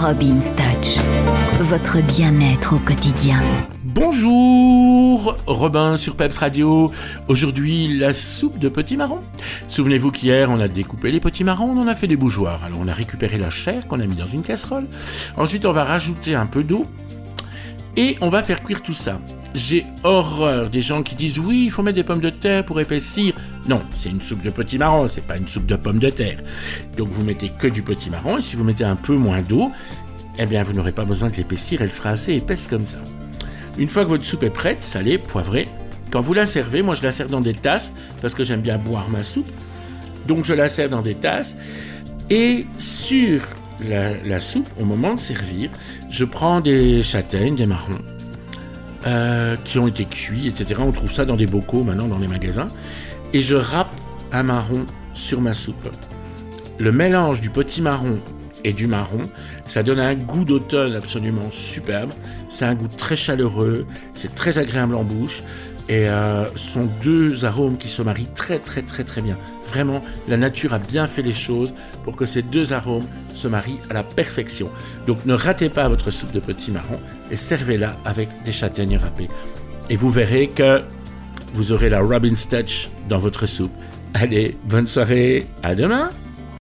Robin's Touch, votre bien-être au quotidien. Bonjour, Robin sur Peps Radio. Aujourd'hui, la soupe de petits marrons. Souvenez-vous qu'hier, on a découpé les petits marrons, on en a fait des bougeoirs. Alors, on a récupéré la chair qu'on a mis dans une casserole. Ensuite, on va rajouter un peu d'eau et on va faire cuire tout ça. J'ai horreur des gens qui disent oui, il faut mettre des pommes de terre pour épaissir. Non, c'est une soupe de petits marrons, c'est pas une soupe de pommes de terre. Donc vous mettez que du petit marron et si vous mettez un peu moins d'eau, eh bien vous n'aurez pas besoin de l'épaissir, elle sera assez épaisse comme ça. Une fois que votre soupe est prête, salée, poivrée, quand vous la servez, moi je la sers dans des tasses parce que j'aime bien boire ma soupe. Donc je la sers dans des tasses et sur la soupe, au moment de servir, je prends des châtaignes, des marrons euh, qui ont été cuits, etc. On trouve ça dans des bocaux maintenant dans les magasins. Et je râpe un marron sur ma soupe. Le mélange du petit marron et du marron, ça donne un goût d'automne absolument superbe. C'est un goût très chaleureux, c'est très agréable en bouche. Et euh, ce sont deux arômes qui se marient très très très très bien. Vraiment, la nature a bien fait les choses pour que ces deux arômes se marient à la perfection. Donc ne ratez pas votre soupe de petits marrons et servez-la avec des châtaignes râpées. Et vous verrez que vous aurez la Robin's Touch dans votre soupe. Allez, bonne soirée, à demain